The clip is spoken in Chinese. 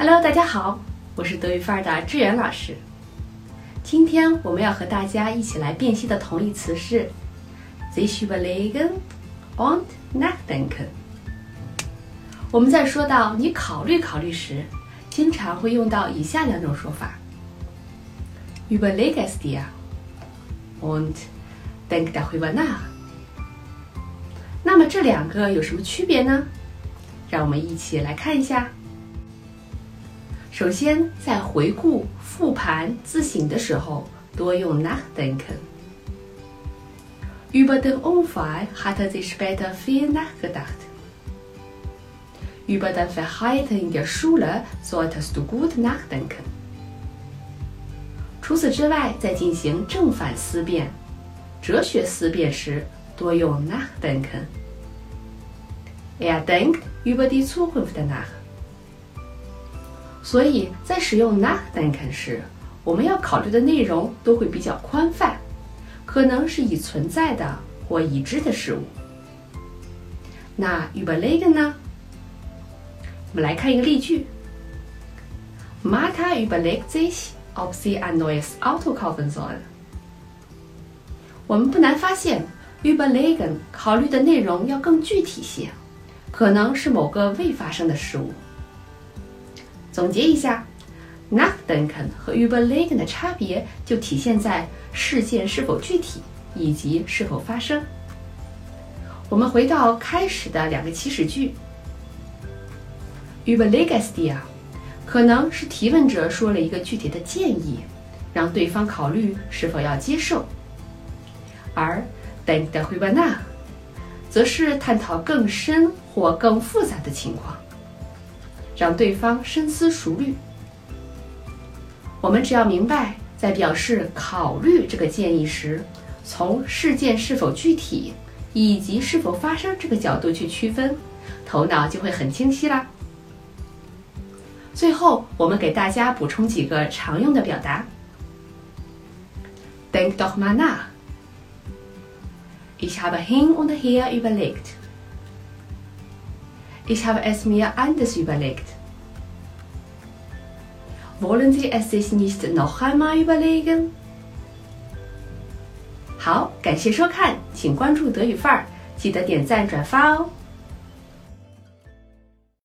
Hello，大家好，我是德语范儿的志远老师。今天我们要和大家一起来辨析的同义词是 sich überlegen und nachdenken。我们在说到你考虑考虑时，经常会用到以下两种说法：überleg es dir und denk darüber nach。那么这两个有什么区别呢？让我们一起来看一下。首先，在回顾、复盘、自省的时候，多用 nachdenken。Über den Unfall hat er sich später viel nachgedacht. Über dein Verhalten in der Schule solltest du gut nachdenken. 除此之外，在进行正反思辨、哲学思辨时，多用 nachdenken。Er denkt über die Zukunft nach. 所以在使用 nachdenken 时，我们要考虑的内容都会比较宽泛，可能是已存在的或已知的事物。那 überlegen 呢？我们来看一个例句：Marta überlegt sich, ob sie ein neues Auto kaufen soll。我们不难发现，überlegen 考虑的内容要更具体些，可能是某个未发生的事物。总结一下，nachdenken 和 überlegen 的差别就体现在事件是否具体以及是否发生。我们回到开始的两个祈使句，überleg es dir，可能是提问者说了一个具体的建议，让对方考虑是否要接受；而 denk darüber nach，则是探讨更深或更复杂的情况。让对方深思熟虑。我们只要明白，在表示考虑这个建议时，从事件是否具体以及是否发生这个角度去区分，头脑就会很清晰啦。最后，我们给大家补充几个常用的表达：Denk doch mal nach. Ich habe hin und her überlegt. Ich habe es mir anders überlegt. Wollen Sie es sich nicht noch einmal überlegen? 好，感谢收看，请关注德语范儿，记得点赞转发哦。